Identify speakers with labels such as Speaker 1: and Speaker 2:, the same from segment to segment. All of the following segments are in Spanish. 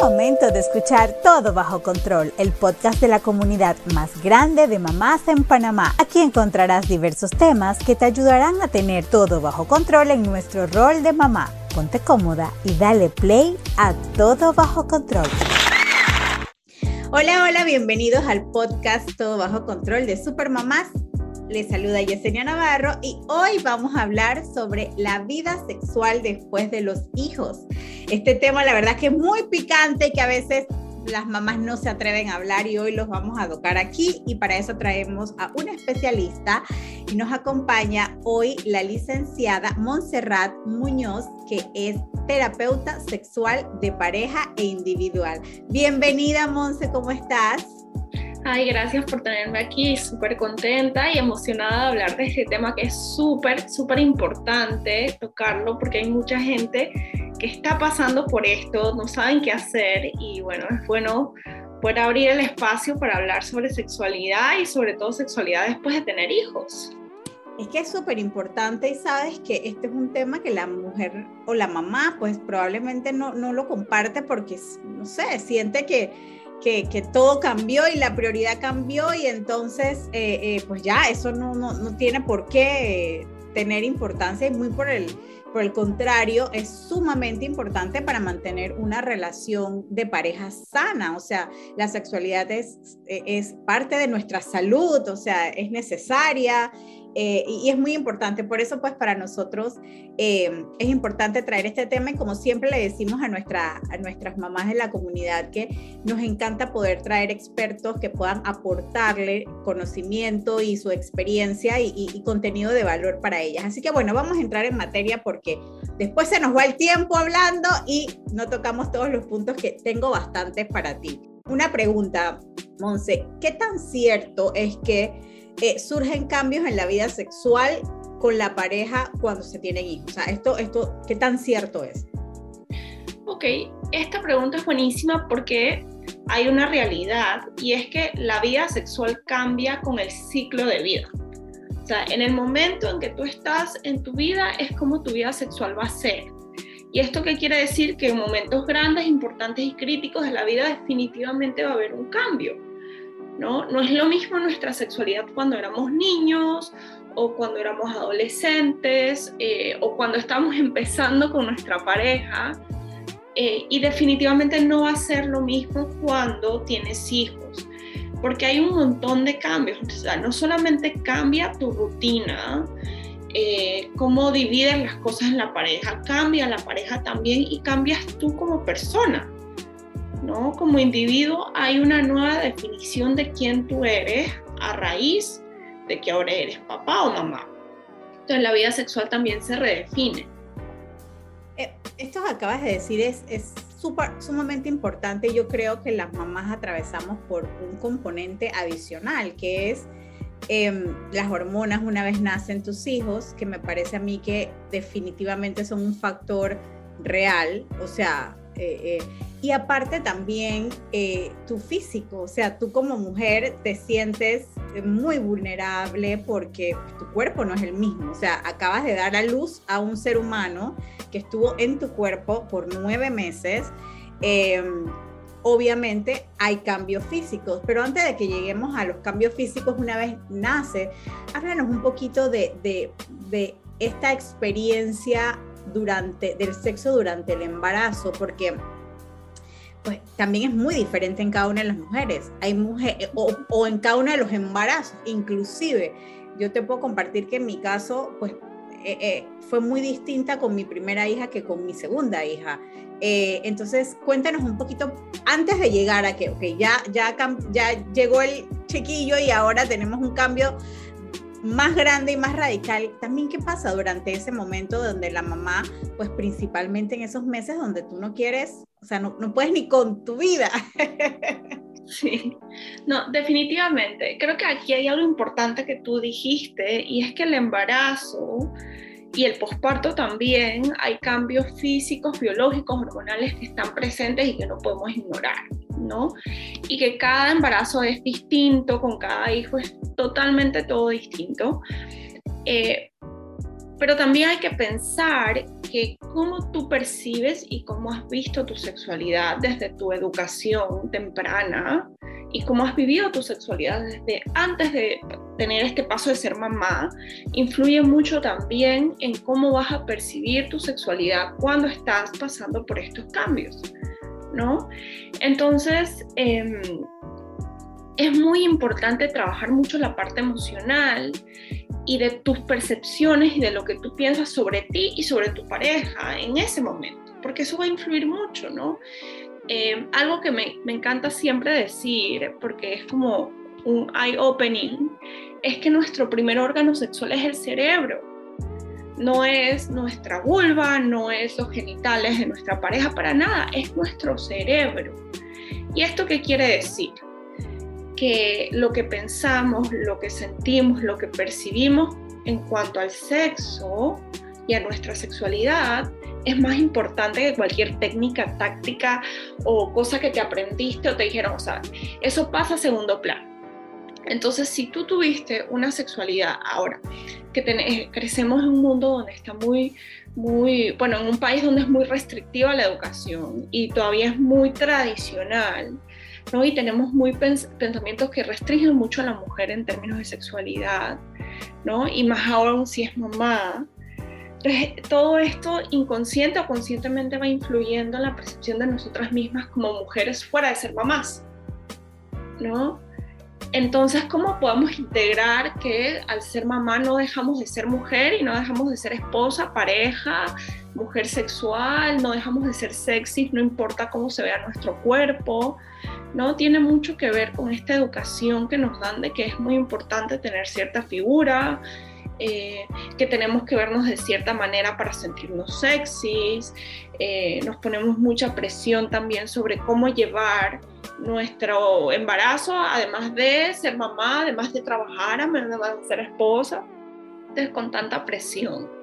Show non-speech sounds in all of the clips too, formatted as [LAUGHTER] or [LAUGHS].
Speaker 1: momento de escuchar Todo Bajo Control, el podcast de la comunidad más grande de mamás en Panamá. Aquí encontrarás diversos temas que te ayudarán a tener todo bajo control en nuestro rol de mamá. Ponte cómoda y dale play a Todo Bajo Control. Hola, hola, bienvenidos al podcast Todo Bajo Control de Supermamás. Les saluda Yesenia Navarro y hoy vamos a hablar sobre la vida sexual después de los hijos. Este tema la verdad que es muy picante que a veces las mamás no se atreven a hablar y hoy los vamos a tocar aquí y para eso traemos a una especialista y nos acompaña hoy la licenciada Montserrat Muñoz que es terapeuta sexual de pareja e individual. Bienvenida Monse, ¿cómo estás?
Speaker 2: Ay, gracias por tenerme aquí, súper contenta y emocionada de hablar de este tema que es súper, súper importante tocarlo porque hay mucha gente que está pasando por esto, no saben qué hacer y bueno, es bueno poder abrir el espacio para hablar sobre sexualidad y sobre todo sexualidad después de tener hijos.
Speaker 1: Es que es súper importante y sabes que este es un tema que la mujer o la mamá pues probablemente no, no lo comparte porque, no sé, siente que que, todo cambió y la prioridad cambió y entonces eh, eh, pues ya eso no, no, no tiene por qué tener importancia y muy por el, por el contrario es sumamente importante para mantener una relación de pareja sana, o sea, la sexualidad es, es parte de nuestra salud, o sea, es necesaria eh, y, es muy importante. Por eso, pues, para nosotros eh, es importante traer este tema y como siempre le decimos a, nuestra, a nuestras mamás de la comunidad que nos encanta poder traer expertos que puedan aportarle conocimiento y su experiencia y, y contenido de valor para ellas. Así que, bueno, vamos a entrar en materia porque después se nos va el tiempo hablando y no tocamos todos los puntos que tengo bastantes para ti. Una pregunta, Monse, ¿qué tan cierto es que eh, surgen cambios en la vida sexual con la pareja cuando se tienen hijos? O sea, esto, esto, ¿qué tan cierto es?
Speaker 2: Ok, esta pregunta es buenísima porque hay una realidad y es que la vida sexual cambia con el ciclo de vida. O sea, en el momento en que tú estás en tu vida es como tu vida sexual va a ser. ¿Y esto qué quiere decir? Que en momentos grandes, importantes y críticos de la vida definitivamente va a haber un cambio. ¿No? No es lo mismo nuestra sexualidad cuando éramos niños o cuando éramos adolescentes eh, o cuando estamos empezando con nuestra pareja. Eh, y definitivamente no va a ser lo mismo cuando tienes hijos, porque hay un montón de cambios. O sea, no solamente cambia tu rutina, eh, cómo dividen las cosas en la pareja, cambia la pareja también y cambias tú como persona. ¿No? Como individuo hay una nueva definición de quién tú eres a raíz de que ahora eres papá o mamá. Entonces la vida sexual también se redefine.
Speaker 1: Eh, esto que acabas de decir es, es sumamente importante. Yo creo que las mamás atravesamos por un componente adicional, que es em, las hormonas una vez nacen tus hijos, que me parece a mí que definitivamente son un factor real. O sea, eh, eh, y aparte también eh, tu físico, o sea, tú como mujer te sientes muy vulnerable porque tu cuerpo no es el mismo, o sea, acabas de dar a luz a un ser humano que estuvo en tu cuerpo por nueve meses. Em, obviamente hay cambios físicos, pero antes de que lleguemos a los cambios físicos, una vez nace, háblanos un poquito de, de, de esta experiencia durante, del sexo durante el embarazo, porque pues también es muy diferente en cada una de las mujeres. Hay mujeres, o, en cada uno de los embarazos, inclusive. Yo te puedo compartir que en mi caso, pues eh, eh, fue muy distinta con mi primera hija que con mi segunda hija. Eh, entonces, cuéntanos un poquito, antes de llegar a que, ok, ya, ya, ya llegó el chiquillo y ahora tenemos un cambio más grande y más radical, también qué pasa durante ese momento donde la mamá, pues principalmente en esos meses donde tú no quieres, o sea, no, no puedes ni con tu vida. [LAUGHS]
Speaker 2: Sí, no, definitivamente. Creo que aquí hay algo importante que tú dijiste y es que el embarazo y el posparto también hay cambios físicos, biológicos, hormonales que están presentes y que no podemos ignorar. ¿no? Y que cada embarazo es distinto, con cada hijo es totalmente todo distinto. Eh, pero también hay que pensar que cómo tú percibes y cómo has visto tu sexualidad desde tu educación temprana y cómo has vivido tu sexualidad desde antes de tener este paso de ser mamá, influye mucho también en cómo vas a percibir tu sexualidad cuando estás pasando por estos cambios, ¿no? Entonces, em, es muy importante trabajar mucho la parte emocional y de tus percepciones y de lo que tú piensas sobre ti y sobre tu pareja en ese momento, porque eso va a influir mucho, ¿no? Eh, algo que me, me encanta siempre decir, porque es como un eye-opening, es que nuestro primer órgano sexual es el cerebro. No es nuestra vulva, no es los genitales de nuestra pareja, para nada, es nuestro cerebro. ¿Y esto qué quiere decir? Que lo que pensamos, lo que sentimos, lo que percibimos en cuanto al sexo y a nuestra sexualidad es más importante que cualquier técnica, táctica o cosa que te aprendiste o te dijeron, o sea, eso pasa a segundo plano. Entonces, si tú tuviste una sexualidad ahora, que crecemos en un mundo donde está muy, muy, bueno, en un país donde es muy restrictiva la educación y todavía es muy tradicional, ¿no? Y tenemos muy pensamientos que restringen mucho a la mujer en términos de sexualidad, ¿no? Y más aún si es mamá. Todo esto inconsciente o conscientemente va influyendo en la percepción de nosotras mismas como mujeres fuera de ser mamás, ¿no? Entonces, ¿cómo podemos integrar que al ser mamá no dejamos de ser mujer y no dejamos de ser esposa, pareja, mujer sexual, no dejamos de ser sexy, no importa cómo se vea nuestro cuerpo, ¿no? Tiene mucho que ver con esta educación que nos dan de que es muy importante tener cierta figura, eh, que tenemos que vernos de cierta manera para sentirnos sexys, eh, nos ponemos mucha presión también sobre cómo llevar nuestro embarazo, además de ser mamá, además de trabajar, además de ser esposa, entonces con tanta presión.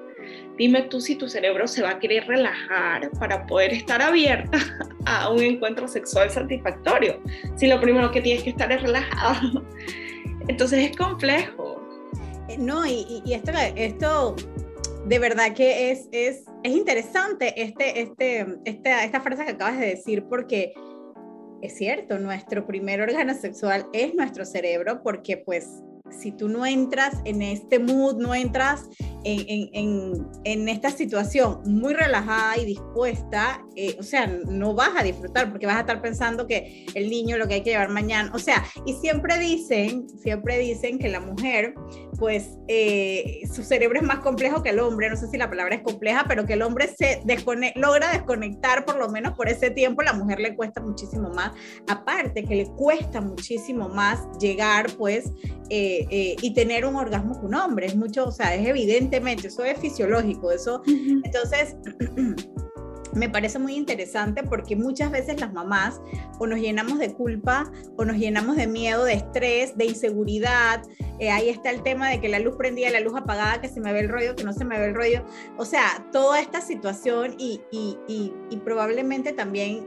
Speaker 2: Dime tú si tu cerebro se va a querer relajar para poder estar abierta [LAUGHS] a un encuentro sexual satisfactorio. Si lo primero que tienes que estar es relajado. [LAUGHS] Entonces es complejo.
Speaker 1: Eh, no, y, esto, esto de verdad que es, es, es interesante este, este, esta, esta frase que acabas de decir porque es cierto, nuestro primer órgano sexual es nuestro cerebro porque pues si tú no entras en este mood, no entras en, esta situación muy relajada y dispuesta, eh, o sea, no vas a disfrutar porque vas a estar pensando que el niño lo que hay que llevar mañana, o sea, y siempre dicen, siempre dicen que la mujer, pues eh, su cerebro es más complejo que el hombre, no sé si la palabra es compleja, pero que el hombre se logra desconectar por lo menos por ese tiempo, la mujer le cuesta muchísimo más, aparte que le cuesta muchísimo más llegar, pues, eh, y tener un orgasmo con un hombre, es mucho, o sea, es evidente eso es fisiológico, eso. Entonces, [CLEARS THROAT] me parece muy interesante porque muchas veces las mamás o nos llenamos de culpa o nos llenamos de miedo, de estrés, de inseguridad. Eh, ahí está el tema de que la luz prendía, la luz apagada, que se me ve el rollo, que no se me ve el rollo. O sea, toda esta situación y, y, y, probablemente también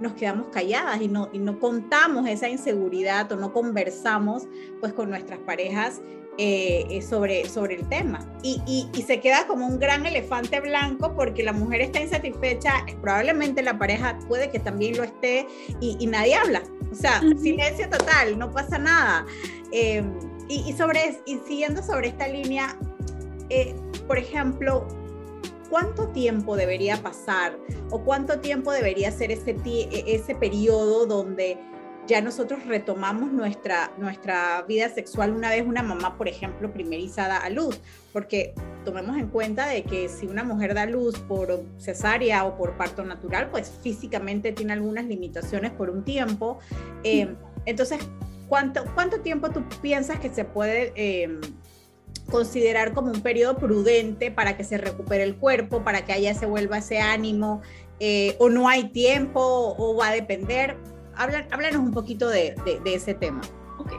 Speaker 1: nos quedamos calladas y no, y no contamos esa inseguridad o no conversamos pues con nuestras parejas eh, eh, sobre, sobre el tema. Y, y, se queda como un gran elefante blanco porque la mujer está insatisfecha, probablemente la pareja puede que también lo esté y, nadie habla. O sea, silencio total, no pasa nada. Em, y, sobre, y siguiendo sobre esta línea, eh, por ejemplo, ¿cuánto tiempo debería pasar o cuánto tiempo debería ser ese, e, ese periodo donde ya nosotros retomamos nuestra, nuestra vida sexual una vez una mamá, por ejemplo, primerizada a luz, porque tomemos en cuenta de que si una mujer da luz por cesárea o por parto natural, pues físicamente tiene algunas limitaciones por un tiempo. Eh, entonces, ¿cuánto, ¿cuánto tiempo tú piensas que se puede... Eh, considerar como un periodo prudente para que se recupere el cuerpo, para que haya se vuelva ese ánimo, eh, o no hay tiempo, o va a depender háblanos un poquito de, ese tema.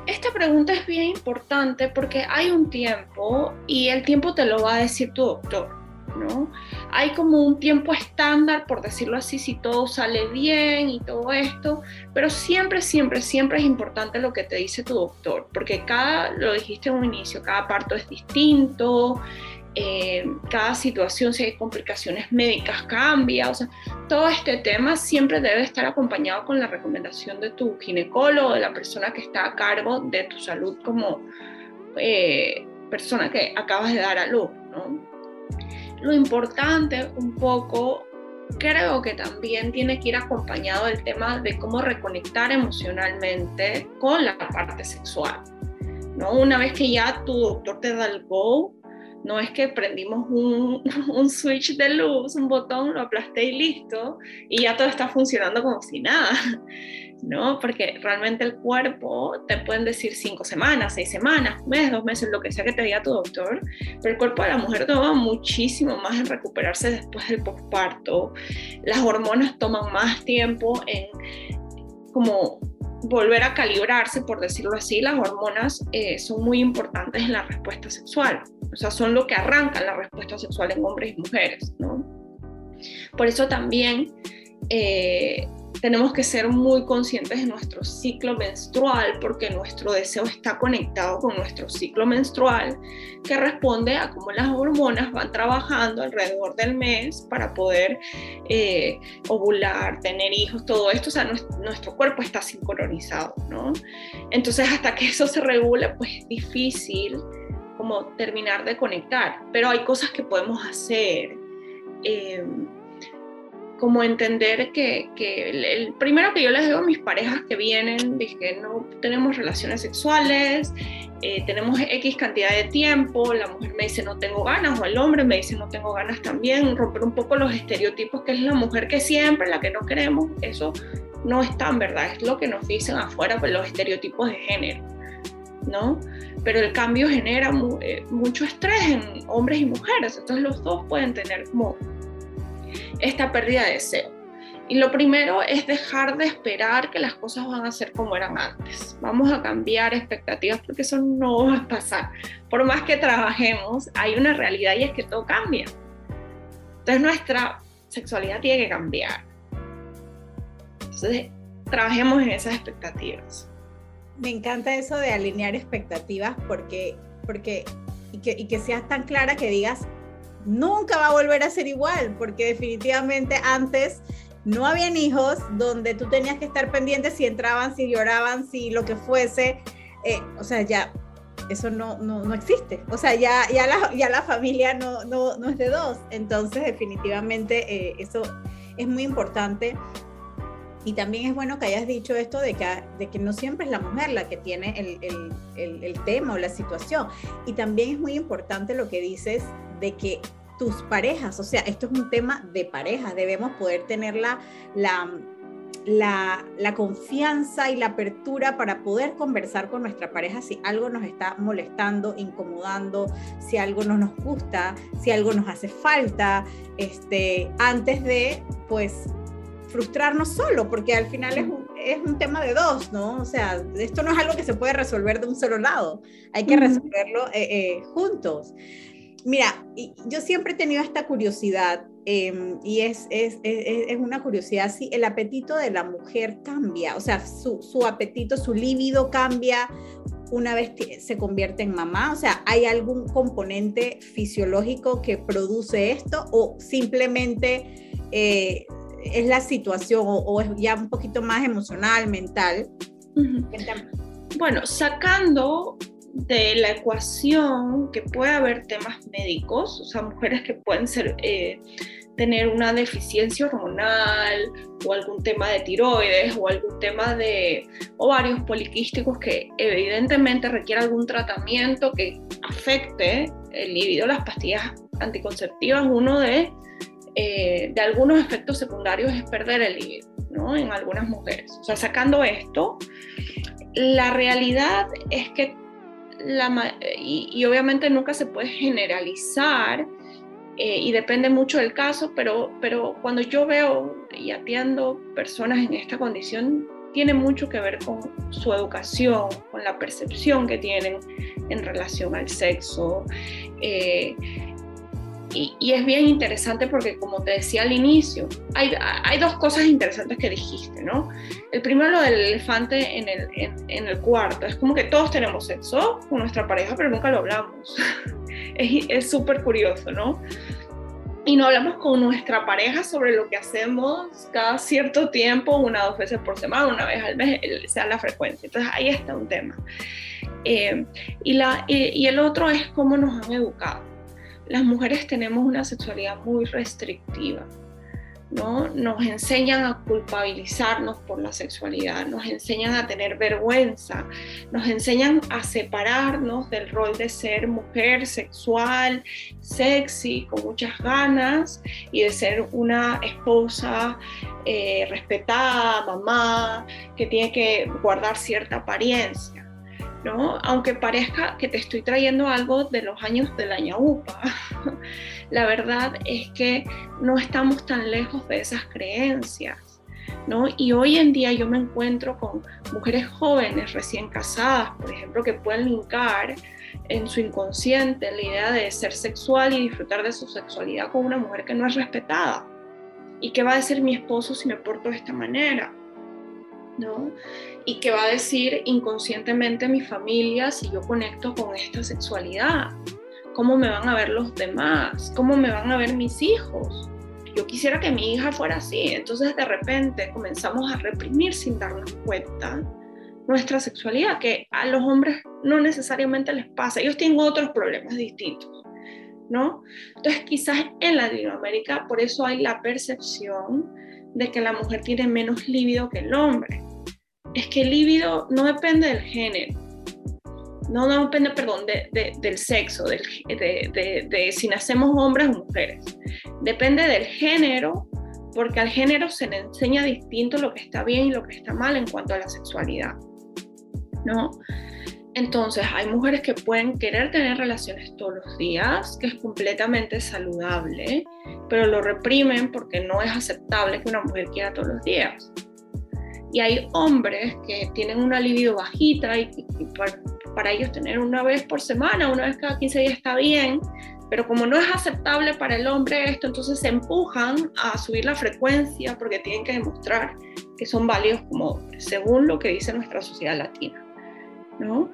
Speaker 2: Esta pregunta es bien importante porque hay un tiempo y el tiempo te lo va a decir tu doctor, ¿no? Hay como un tiempo estándar, por decirlo así, si todo sale bien y todo esto, pero siempre, siempre, siempre es importante lo que te dice tu doctor, porque cada, lo dijiste en un inicio, cada parto es distinto, eh, cada situación, si hay complicaciones médicas, cambia. O sea, todo este tema siempre debe estar acompañado con la recomendación de tu ginecólogo, de la persona que está a cargo de tu salud como eh, persona que acabas de dar a luz. ¿no? Lo importante un poco creo que también tiene que ir acompañado el tema de cómo reconectar emocionalmente con la parte sexual. ¿no? Una vez que ya tu doctor te da el go, no es que prendimos un, [LAUGHS] un, switch de luz, un botón, lo aplasté y listo, y ya todo está funcionando como si nada, [LAUGHS] ¿no? Porque realmente el cuerpo te pueden decir cinco semanas, seis semanas, un mes, dos meses, lo que sea que te diga tu doctor, pero el cuerpo de la mujer toma muchísimo más en recuperarse después del posparto, las hormonas toman más tiempo en como volver a calibrarse, por decirlo así, las hormonas eh, son muy importantes en la respuesta sexual. O sea, son lo que arranca la respuesta sexual en hombres y mujeres, ¿no? Por eso también eh, tenemos que ser muy conscientes de nuestro ciclo menstrual porque nuestro deseo está conectado con nuestro ciclo menstrual que responde a cómo las hormonas van trabajando alrededor del mes para poder eh, ovular, tener hijos, todo esto, o sea, nuestro, nuestro, cuerpo está sincronizado, ¿no? Entonces, hasta que eso se regule, pues es difícil como terminar de conectar, pero hay cosas que podemos hacer. Eh, como entender que, el, primero que yo les digo a mis parejas que vienen, dije, no tenemos relaciones sexuales, eh, tenemos X cantidad de tiempo, la mujer me dice no tengo ganas, o el hombre me dice no tengo ganas también, romper un poco los estereotipos que es la mujer que siempre, la que no queremos, eso no es tan verdad, es lo que nos dicen afuera, pues los estereotipos de género, ¿no? Pero el cambio genera eh, mucho estrés en hombres y mujeres, entonces los dos pueden tener como esta pérdida de deseo. Y lo primero es dejar de esperar que las cosas van a ser como eran antes. Vamos a cambiar expectativas porque eso no va a pasar. Por más que trabajemos, hay una realidad y es que todo cambia. Entonces nuestra sexualidad tiene que cambiar. Entonces, trabajemos en esas expectativas.
Speaker 1: Me encanta eso de alinear expectativas porque, porque y que, y que seas tan clara que digas, nunca va a volver a ser igual, porque definitivamente antes no habían hijos donde tú tenías que estar pendiente si entraban, si lloraban, si lo que fuese. Eh, o sea, ya eso no, no, existe. O sea, ya, ya, la, ya la familia no, no, no es de dos. Entonces, definitivamente eh, eso es muy importante. Y también es bueno que hayas dicho esto de que, de que no siempre es la mujer la que tiene el, el, el tema o la situación. Y también es muy importante lo que dices de que tus parejas, o sea, esto es un tema de parejas, debemos poder tener la, la, la, confianza y la apertura para poder conversar con nuestra pareja si algo nos está molestando, incomodando, si algo no nos gusta, si algo nos hace falta, este, antes de, pues, frustrarnos solo, porque al final es un, es un, tema de dos, ¿no? O sea, esto no es algo que se puede resolver de un solo lado, hay que resolverlo eh, eh, juntos. Mira, yo siempre he tenido esta curiosidad em, y es, es, es, una curiosidad si el apetito de la mujer cambia, o sea, su, su apetito, su líbido cambia una vez se convierte en mamá, o sea, ¿hay algún componente fisiológico que produce esto o simplemente eh, es la situación o, es ya un poquito más emocional, mental?
Speaker 2: Bueno, sacando de la ecuación que puede haber temas médicos, o sea, mujeres que pueden ser, eh, tener una deficiencia hormonal o algún tema de tiroides o algún tema de ovarios poliquísticos que evidentemente requiere algún tratamiento que afecte el libido, las pastillas anticonceptivas, uno de, eh, de algunos efectos secundarios es perder el libido. En algunas mujeres. O sea, sacando esto, la realidad es que y, obviamente nunca se puede [LAUGHS] generalizar eh, y depende mucho del caso, pero, pero cuando yo veo y atiendo personas en esta condición, tiene mucho que ver con su educación, con la percepción que tienen en relación al sexo. Eh, y, es bien interesante porque, como te decía al inicio, hay, hay, dos cosas interesantes que dijiste, ¿no? El primero, lo del elefante en el, en, el cuarto. Es como que todos tenemos sexo con nuestra pareja, pero nunca lo hablamos. [LAUGHS] es súper curioso, ¿no? y no hablamos con nuestra pareja sobre lo que hacemos cada cierto tiempo, una o dos veces por semana, una vez al mes, sea la frecuencia. Entonces ahí está un tema. Eh, y, la, y el otro es cómo nos han educado. Las mujeres tenemos una sexualidad muy restrictiva. ¿no? Nos enseñan a culpabilizarnos por la sexualidad, nos enseñan a tener vergüenza, nos enseñan a separarnos del rol de ser mujer sexual, sexy, con muchas ganas y de ser una esposa eh, respetada, mamá, que tiene que guardar cierta apariencia. ¿No? Aunque parezca que te estoy trayendo algo de los años de la ñaupa, [LAUGHS] la verdad es que no estamos tan lejos de esas creencias. ¿No? Y hoy en día yo me encuentro con mujeres jóvenes recién casadas, por ejemplo, que pueden linkar en su inconsciente la idea de ser sexual y disfrutar de su sexualidad con una mujer que no es respetada. ¿Y qué va a decir mi esposo si me porto de esta manera? ¿no? Y qué va a decir inconscientemente mi familia si yo conecto con esta sexualidad. ¿Cómo me van a ver los demás? ¿Cómo me van a ver mis hijos? Yo quisiera que mi hija fuera así. Entonces de repente comenzamos a reprimir sin darnos cuenta nuestra sexualidad, que a los hombres no necesariamente les pasa. Ellos tienen otros problemas distintos. ¿No? Entonces quizás en Latinoamérica por eso hay la percepción de que la mujer tiene menos líbido que el hombre. Es que el líbido no depende del género, no, depende, perdón, del sexo, de, de, si nacemos hombres o mujeres. Depende del género, porque al género se le enseña distinto lo que está bien y lo que está mal en cuanto a la sexualidad. ¿No? Entonces, hay mujeres que pueden querer tener relaciones todos los días, que es completamente saludable, pero lo reprimen porque no es aceptable que una mujer quiera todos los días. Y hay hombres que tienen una libido bajita y, para, ellos tener una vez por semana, una vez cada 15 días está bien, pero como no es aceptable para el hombre esto, entonces se empujan a subir la frecuencia porque tienen que demostrar que son válidos como según lo que dice nuestra sociedad latina, ¿no?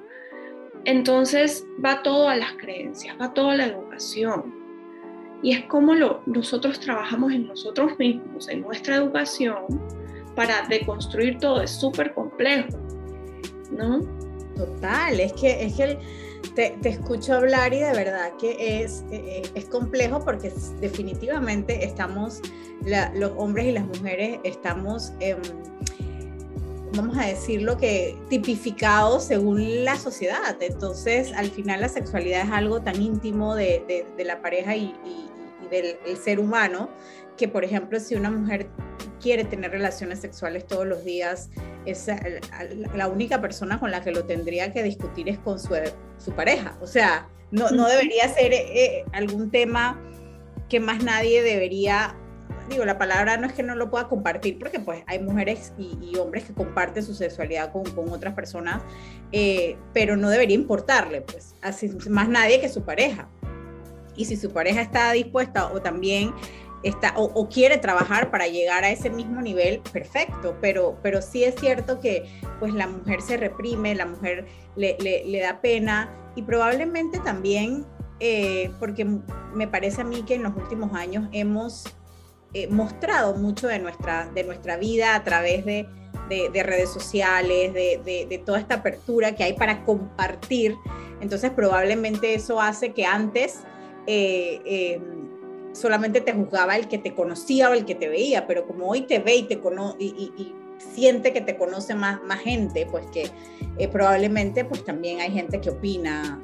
Speaker 2: Entonces va todo a las creencias, va todo a la educación. Y es como lo, nosotros trabajamos en nosotros mismos, en nuestra educación, para deconstruir todo. Es súper complejo, ¿no?
Speaker 1: Total, es que, es que te, escucho hablar y de verdad que es, eh, es complejo porque definitivamente estamos, los hombres y las mujeres estamos... Eh, vamos a decirlo, que tipificado según la sociedad. Entonces, al final la sexualidad es algo tan íntimo de, la pareja y, del ser humano, que por ejemplo, si una mujer quiere tener relaciones sexuales todos los días, es la única persona con la que lo tendría que discutir es con su, pareja. O sea, no, no debería ser eh, algún tema que más nadie debería digo, la palabra no es que no lo pueda compartir, porque pues hay mujeres y, hombres que comparten su sexualidad con, con otras personas, eh, pero no debería importarle, pues, así, más nadie que su pareja. Y si su pareja está dispuesta o también está o, quiere trabajar para llegar a ese mismo nivel, perfecto, pero, pero sí es cierto que pues la mujer se reprime, la mujer le, le, da pena y probablemente también, eh, porque me parece a mí que en los últimos años hemos eh, mostrado mucho de nuestra, de nuestra vida a través de, de, redes sociales, de, toda esta apertura que hay para compartir. Entonces probablemente eso hace que antes eh, solamente te juzgaba el que te conocía o el que te veía, pero como hoy te ve y, te y, y, siente que te conoce más, más gente, pues que probablemente pues también hay gente que opina.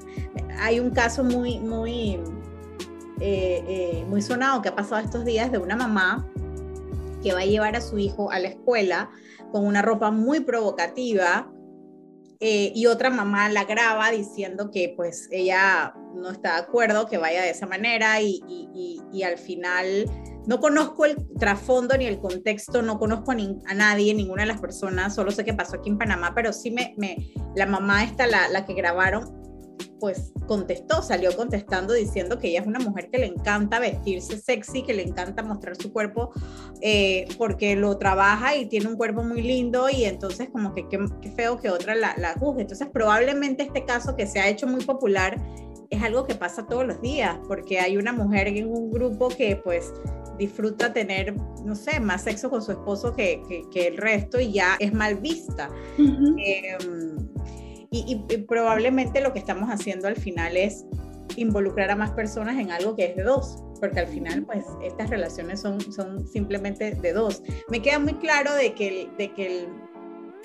Speaker 1: Hay un caso muy, muy, eh, eh, muy sonado que ha pasado estos días de una mamá que va a llevar a su hijo a la escuela con una ropa muy provocativa eh, y otra mamá la graba diciendo que pues ella no está de acuerdo que vaya de esa manera y, y, al final no conozco el trasfondo ni el contexto, no conozco a, nadie, ninguna de las personas, solo sé que pasó aquí en Panamá, pero sí me, me la mamá esta, la, la que grabaron, pues contestó, salió contestando diciendo que ella es una mujer que le encanta vestirse sexy, que le encanta mostrar su cuerpo eh, porque lo trabaja y tiene un cuerpo muy lindo y entonces como que qué, feo que otra la, la juzgue. Entonces probablemente este caso que se ha hecho muy popular es algo que pasa todos los días, porque hay una mujer en un grupo que pues disfruta tener, no sé, más sexo con su esposo que, que, el resto y ya es mal vista. Em, y, probablemente lo que estamos haciendo al final es involucrar a más personas en algo que es de dos, porque al final pues estas relaciones son, son simplemente de dos. Me queda muy claro de que, de que el,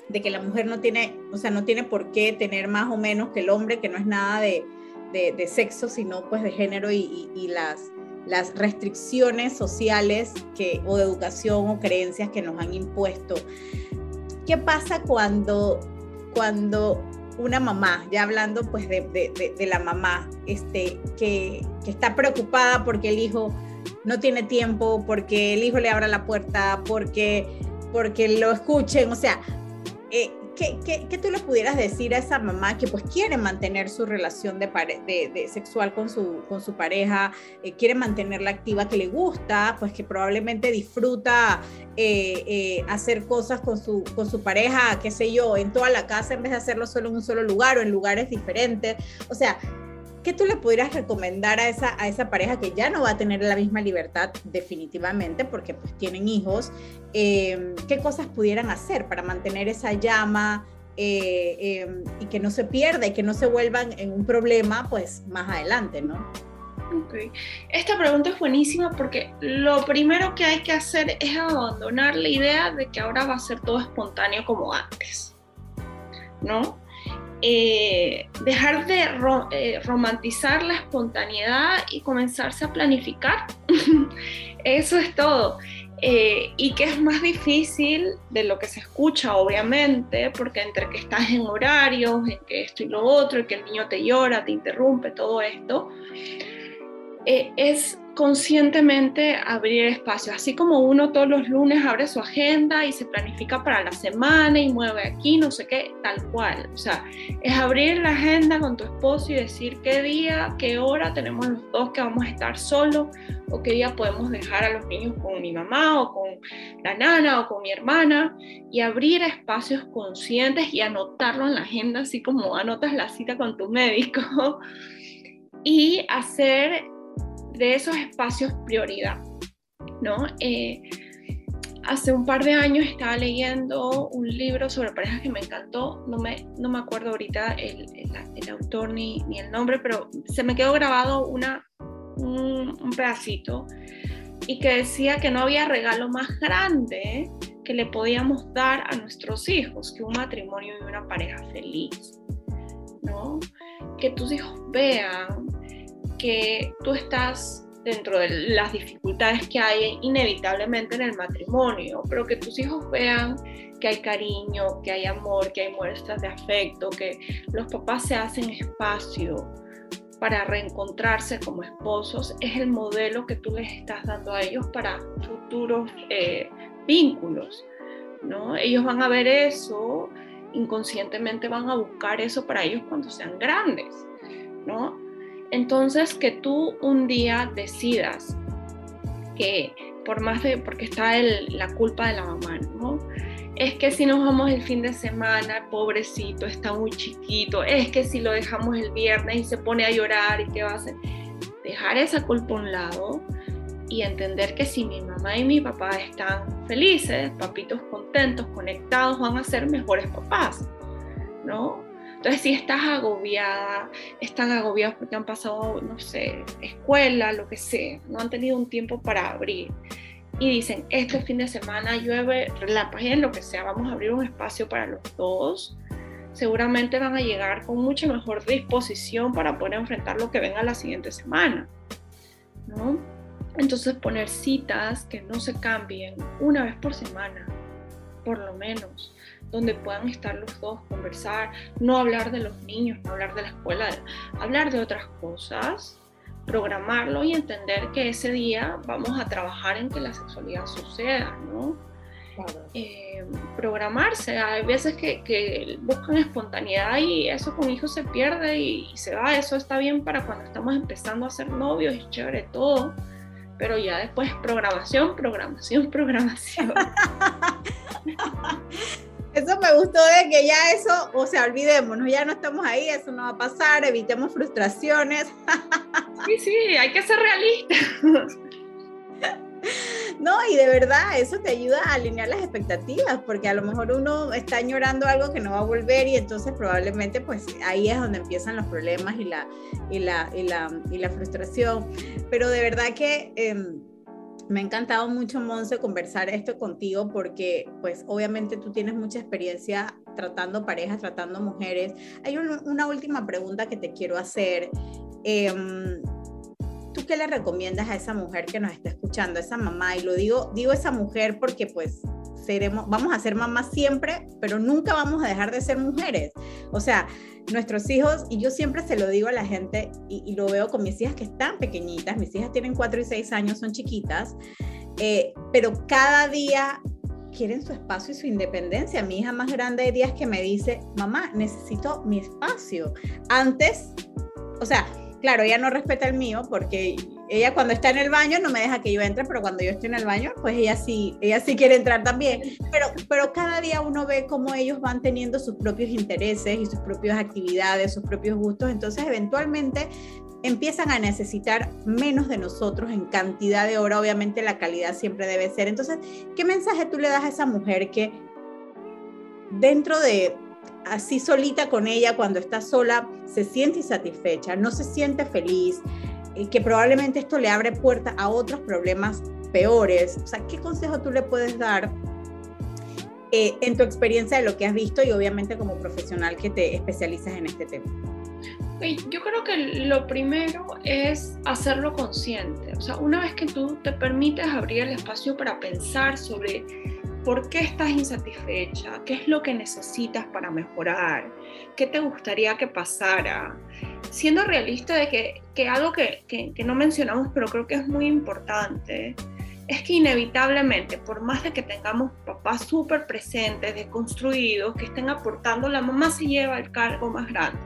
Speaker 1: de que la mujer no tiene, o sea, no tiene por qué tener más o menos que el hombre, que no es nada de, de, sexo, sino pues de género y, las, restricciones sociales que, o de educación o creencias que nos han impuesto. ¿Qué pasa cuando, cuando una mamá, ya hablando pues de, de, la mamá, este, que, que, está preocupada porque el hijo no tiene tiempo, porque el hijo le abra la puerta, porque, porque lo escuchen, o sea, eh, ¿qué, qué, tú le pudieras decir a esa mamá que pues quiere mantener su relación de, de, sexual con su, con su pareja, eh, quiere mantenerla activa, que le gusta, pues que probablemente disfruta eh, eh, hacer cosas con su, con su pareja, qué sé yo, en toda la casa en vez de hacerlo solo en un solo lugar o en lugares diferentes? O sea, ¿qué tú le pudieras recomendar a esa, a esa pareja que ya no va a tener la misma libertad definitivamente porque pues tienen hijos? Eh, ¿Qué cosas pudieran hacer para mantener esa llama eh, eh, y que no se pierda y que no se vuelvan en un problema pues más adelante, ¿no?
Speaker 2: Okay. Esta pregunta es buenísima porque lo primero que hay que hacer es abandonar la idea de que ahora va a ser todo espontáneo como antes, ¿no? Eh, dejar de eh, romantizar la espontaneidad y comenzarse a planificar. [LAUGHS] Eso es todo. Eh, y que es más difícil de lo que se escucha, obviamente, porque entre que estás en horarios, en que esto y lo otro, y que el niño te llora, te interrumpe, todo esto, es conscientemente abrir espacio, así como uno todos los lunes abre su agenda y se planifica para la semana y mueve aquí, no sé qué, tal cual. O sea, es abrir la agenda con tu esposo y decir qué día, qué hora tenemos los dos que vamos a estar solos o qué día podemos dejar a los niños con mi mamá o con la nana o con mi hermana y abrir espacios conscientes y anotarlo en la agenda, así como anotas la cita con tu médico [LAUGHS] y hacer de esos espacios prioridad, ¿no? Eh, hace un par de años estaba leyendo un libro sobre parejas que me encantó, no me, no me acuerdo ahorita el, el, autor ni, ni, el nombre, pero se me quedó grabado una, un, un, pedacito y que decía que no había regalo más grande que le podíamos dar a nuestros hijos que un matrimonio y una pareja feliz, ¿no? Que tus hijos vean que tú estás dentro de las dificultades que hay inevitablemente en el matrimonio, pero que tus hijos vean que hay cariño, que hay amor, que hay muestras de afecto, que los papás se hacen espacio para reencontrarse como esposos, es el modelo que tú les estás dando a ellos para futuros eh, vínculos. ¿no? Ellos van a ver eso, inconscientemente van a buscar eso para ellos cuando sean grandes. ¿no? Entonces, que tú un día decidas que, por más de, porque está la culpa de la mamá, ¿no? Es que si nos vamos el fin de semana, pobrecito, está muy chiquito, es que si lo dejamos el viernes y se pone a llorar y qué va a hacer, dejar esa culpa a un lado y entender que si mi mamá y mi papá están felices, papitos contentos, conectados, van a ser mejores papás, ¿no? Entonces, si estás agobiada, están agobiados porque han pasado, no sé, escuela, lo que sea, no han tenido un tiempo para abrir y dicen, este fin de semana llueve, en lo que sea, vamos a abrir un espacio para los dos, seguramente van a llegar con mucha mejor disposición para poder enfrentar lo que venga la siguiente semana, ¿no? Entonces poner citas que no se cambien una vez por semana, por lo menos donde puedan estar los dos, conversar, no hablar de los niños, no hablar de la escuela, hablar de otras cosas, programarlo y entender que ese día vamos a trabajar en que la sexualidad suceda, ¿no? eh, programarse. Hay veces que, buscan espontaneidad y eso con hijos se pierde y, se va. Eso está bien para cuando estamos empezando a ser novios y chévere todo. Pero ya después programación, programación, [LAUGHS] programación. [LAUGHS]
Speaker 1: Eso me gustó de que ya eso, o sea, olvidémonos, ya no estamos ahí, eso no va a pasar, evitemos frustraciones. [LAUGHS]
Speaker 2: Sí, sí, hay que ser realistas.
Speaker 1: No, y de verdad, eso te ayuda a alinear las expectativas, porque a lo mejor uno está añorando algo que no va a volver y entonces probablemente pues ahí es donde empiezan los problemas y la, y la, y la, y la frustración. Pero de verdad que... Em, me ha encantado mucho, Monse, conversar esto contigo porque, pues, obviamente tú tienes mucha experiencia tratando parejas, tratando mujeres. Hay una última pregunta que te quiero hacer. Em, ¿Tú qué le recomiendas a esa mujer que nos está escuchando, a esa mamá? Y lo digo, digo esa mujer porque, pues, seremos, vamos a ser mamás siempre, pero nunca vamos a dejar de ser mujeres. O sea, nuestros hijos, y yo siempre se lo digo a la gente, y, lo veo con mis hijas que están pequeñitas, mis hijas tienen 4 y 6 años, son chiquitas, eh, pero cada día quieren su espacio y su independencia. Mi hija más grande de días que me dice, mamá, necesito mi espacio. Antes, o sea, claro, ella no respeta el mío porque ella cuando está en el baño no me deja que yo entre, pero cuando yo estoy en el baño, pues ella sí, ella sí quiere entrar también. Pero, pero cada día uno ve cómo ellos van teniendo sus propios intereses y sus propias actividades, sus propios gustos, entonces eventualmente empiezan a necesitar menos de nosotros en cantidad de hora, obviamente la calidad siempre debe ser. Entonces, ¿qué mensaje tú le das a esa mujer que dentro de así solita con ella, cuando está sola, se siente insatisfecha, no se siente feliz, y que probablemente esto le abre puerta a otros problemas peores. ¿qué consejo tú le puedes dar eh, en tu experiencia de lo que has visto y obviamente como profesional que te especializas en este tema?
Speaker 2: Yo creo que lo primero es hacerlo consciente. O sea, una vez que tú te permites abrir el espacio para pensar sobre por qué estás insatisfecha, qué es lo que necesitas para mejorar, qué te gustaría que pasara, siendo realista de que, que algo que, que, no mencionamos, pero creo que es muy importante, es que inevitablemente, por más de que tengamos papás súper presentes, deconstruidos, que estén aportando, la mamá se lleva el cargo más grande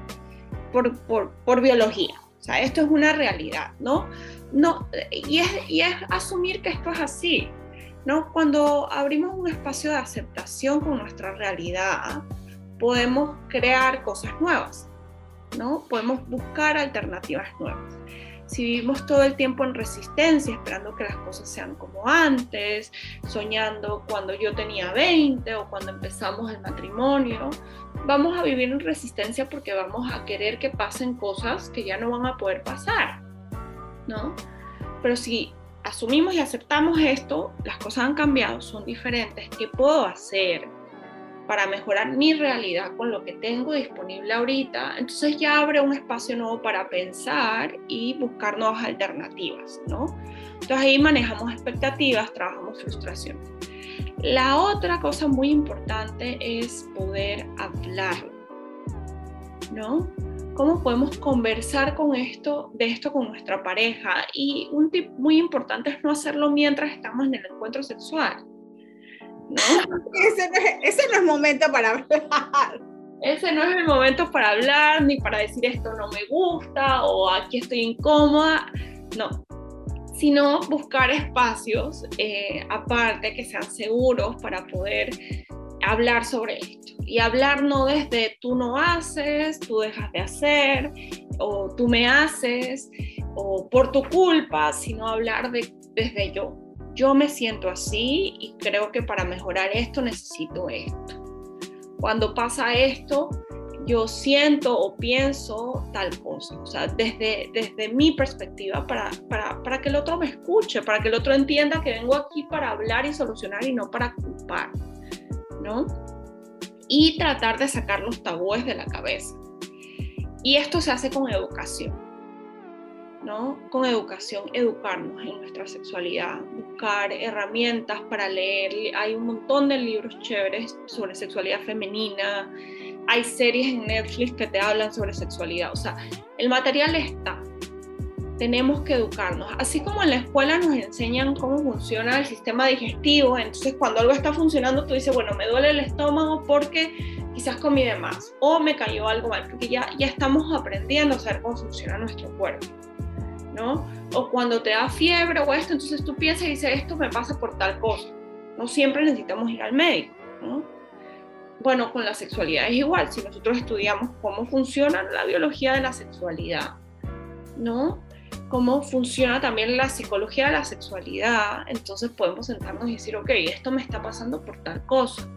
Speaker 2: por, por, por biología. O sea, esto es una realidad, ¿no? no y, es, y es asumir que esto es así. ¿No? Cuando abrimos un espacio de aceptación con nuestra realidad, podemos crear cosas nuevas. ¿no? Podemos buscar alternativas nuevas. Si vivimos todo el tiempo en resistencia, esperando que las cosas sean como antes, soñando cuando yo tenía 20 o cuando empezamos el matrimonio, vamos a vivir en resistencia porque vamos a querer que pasen cosas que ya no van a poder pasar, ¿no? Pero si asumimos y aceptamos esto, las cosas han cambiado, son diferentes, ¿qué puedo hacer? para mejorar mi realidad con lo que tengo disponible ahorita, entonces ya abre un espacio nuevo para pensar y buscar nuevas alternativas, ¿no? Entonces ahí manejamos expectativas, trabajamos frustración. La otra cosa muy importante es poder hablarlo, ¿no? ¿Cómo podemos conversar con esto, de esto con nuestra pareja? Y un tip muy importante es no hacerlo mientras estamos en el encuentro sexual [LAUGHS]
Speaker 1: Ese, no es, ese no es momento para hablar.
Speaker 2: Ese no es el momento para hablar, ni para decir esto no me gusta o aquí estoy incómoda. No, sino buscar espacios eh, aparte que sean seguros para poder hablar sobre esto. Y hablar no desde tú no haces, tú dejas de hacer, o tú me haces, o por tu culpa, sino hablar de, desde yo yo me siento así y creo que para mejorar esto necesito esto. Cuando pasa esto, yo siento o pienso tal cosa, o sea, desde, desde mi perspectiva, para, para, para, que el otro me escuche, para que el otro entienda que vengo aquí para hablar y solucionar y no para culpar, ¿no? Y tratar de sacar los tabúes de la cabeza. Y esto se hace con educación. Con educación, educarnos en nuestra sexualidad, buscar herramientas para leer. Hay un montón de libros chéveres sobre sexualidad femenina, hay series en Netflix que te hablan sobre sexualidad, o sea, el material está. Tenemos que educarnos. Así como en la escuela nos enseñan cómo funciona el sistema digestivo, entonces cuando algo está funcionando tú dices, bueno, me duele el estómago porque quizás comí de más o me cayó algo mal, porque ya, ya estamos aprendiendo a saber cómo funciona nuestro cuerpo. ¿no? O cuando te da fiebre o esto, entonces tú piensas y dices, esto me pasa por tal cosa. No siempre necesitamos ir al médico, ¿no? Bueno, con la sexualidad es igual. Si nosotros estudiamos cómo funciona la biología de la sexualidad, ¿no? Cómo funciona también la psicología de la sexualidad, entonces podemos sentarnos y decir, ok, esto me está pasando por tal cosa.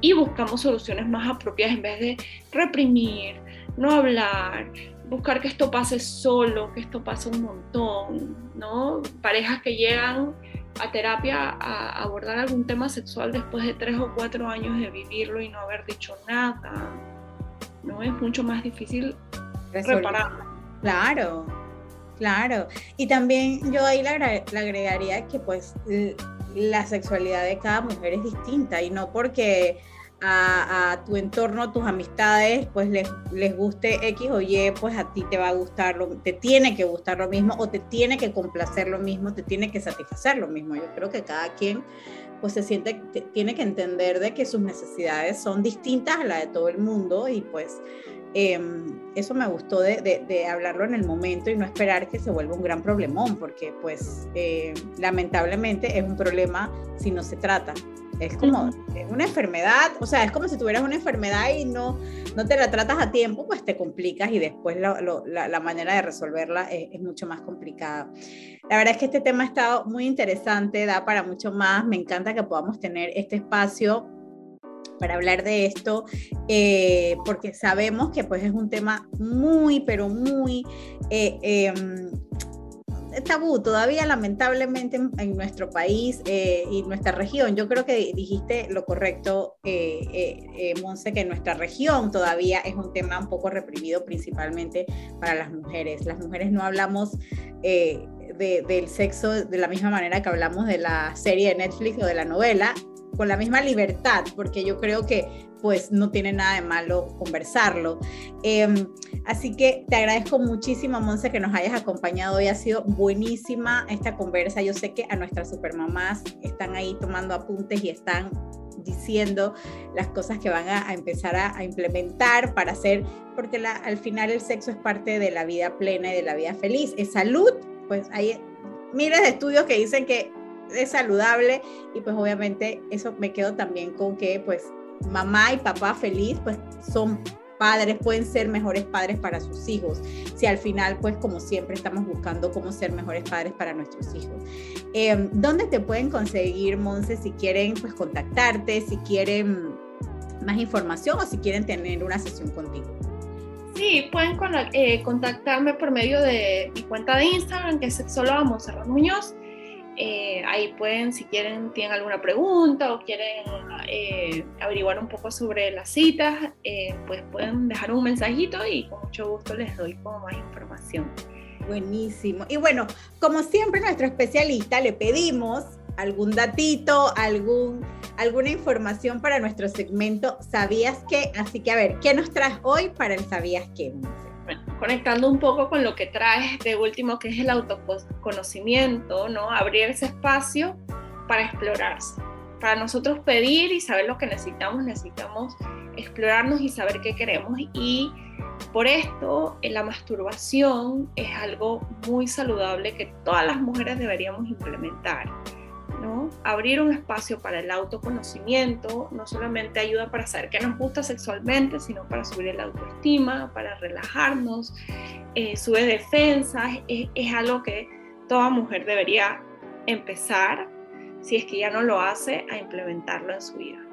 Speaker 2: Y buscamos soluciones más apropiadas en vez de reprimir, no hablar, buscar que esto pase solo, que esto pase un montón, ¿no? Parejas que llegan a terapia a abordar algún tema sexual después de tres o cuatro años de vivirlo y no haber dicho nada, ¿no? Es mucho más difícil repararlo.
Speaker 1: Claro, Claro, y también yo ahí le, agregaría que pues la sexualidad de cada mujer es distinta y no porque a, tu entorno, tus amistades, pues les, les, guste X o Y, pues a ti te va a gustar, lo, te tiene que gustar lo mismo o te tiene que complacer lo mismo, te tiene que satisfacer lo mismo. Yo creo que cada quien pues se siente, tiene que entender de que sus necesidades son distintas a las de todo el mundo y pues Em, eso me gustó de, hablarlo en el momento y no esperar que se vuelva un gran problemón, porque pues eh, lamentablemente es un problema si no se trata. Es como una enfermedad, o sea, es como si tuvieras una enfermedad y no, no te la tratas a tiempo, pues te complicas y después la, manera de resolverla es, es, mucho más complicada. La verdad es que este tema ha estado muy interesante, da para mucho más. Me encanta que podamos tener este espacio para hablar de esto, eh, porque sabemos que pues es un tema muy, pero muy eh, em, tabú todavía lamentablemente en, nuestro país eh, y nuestra región. Yo creo que dijiste lo correcto, Monse, que nuestra región todavía es un tema un poco reprimido principalmente para las mujeres. Las mujeres no hablamos del sexo de la misma manera que hablamos de la serie de Netflix o de la novela con la misma libertad, porque yo creo que pues no tiene nada de malo conversarlo. Em, así que te agradezco muchísimo, Monse, que nos hayas acompañado hoy. Ha sido buenísima esta conversa. Yo sé que a nuestras supermamás están ahí tomando apuntes y están diciendo las cosas que van a, empezar a, implementar para hacer, porque al final el sexo es parte de la vida plena y de la vida feliz. Es salud, pues hay miles de estudios que dicen que es saludable y pues obviamente eso me quedo también con que pues mamá y papá feliz pues son padres, pueden ser mejores padres para sus hijos. Si al final, pues como siempre, estamos buscando cómo ser mejores padres para nuestros hijos. Em, ¿Dónde te pueden conseguir, Monse, si quieren pues contactarte, si quieren más información o si quieren tener una sesión contigo?
Speaker 2: Sí, pueden eh, contactarme por medio de mi cuenta de Instagram, que es sexóloga Monserrat Muñoz. Eh, ahí pueden, si quieren, tienen alguna pregunta o quieren eh, averiguar un poco sobre las citas, eh, pues pueden dejar un mensajito y con mucho gusto les doy como más información.
Speaker 1: Buenísimo. Y bueno, como siempre, nuestro especialista le pedimos algún datito, algún, alguna información para nuestro segmento ¿Sabías qué? Así que a ver, ¿qué nos traes hoy para el ¿Sabías qué?
Speaker 2: Conectando un poco con lo que traes de último, que es el autoconocimiento, ¿no? Abrir ese espacio para explorarse. Para nosotros pedir y saber lo que necesitamos, necesitamos explorarnos y saber qué queremos. Y por esto, la masturbación es algo muy saludable que todas las mujeres deberíamos implementar. Abrir un espacio para el autoconocimiento no solamente ayuda para saber qué nos gusta sexualmente, sino para subir la autoestima, para relajarnos, eh, sube defensas, es, es algo que toda mujer debería empezar, si es que ya no lo hace, a implementarlo en su vida.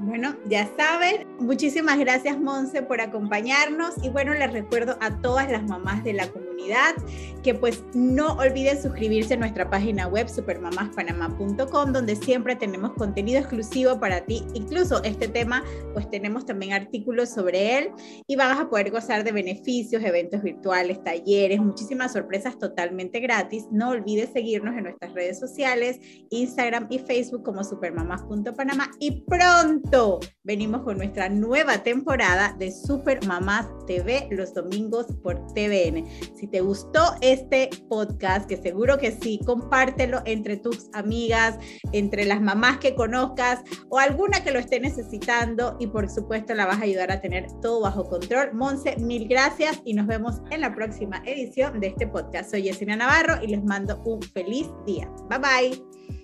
Speaker 1: Bueno, ya saben, muchísimas gracias Monse por acompañarnos y bueno, les recuerdo a todas las mamás de la comunidad que pues no olviden suscribirse a nuestra página web supermamaspanamá.com donde siempre tenemos contenido exclusivo para ti, incluso este tema pues tenemos también artículos sobre él y vas a poder gozar de beneficios, eventos virtuales, talleres, muchísimas sorpresas totalmente gratis. No olvides seguirnos en nuestras redes sociales, Instagram y Facebook como supermamás.panamá y pronto venimos con nuestra nueva temporada de Super Mamás TV los domingos por TVN. Si si te gustó este podcast, que seguro que sí, compártelo entre tus amigas, entre las mamás que conozcas o alguna que lo esté necesitando y por supuesto la vas a ayudar a tener todo bajo control. Monse, mil gracias y nos vemos en la próxima edición de este podcast. Soy Yesenia Navarro y les mando un feliz día. Bye bye.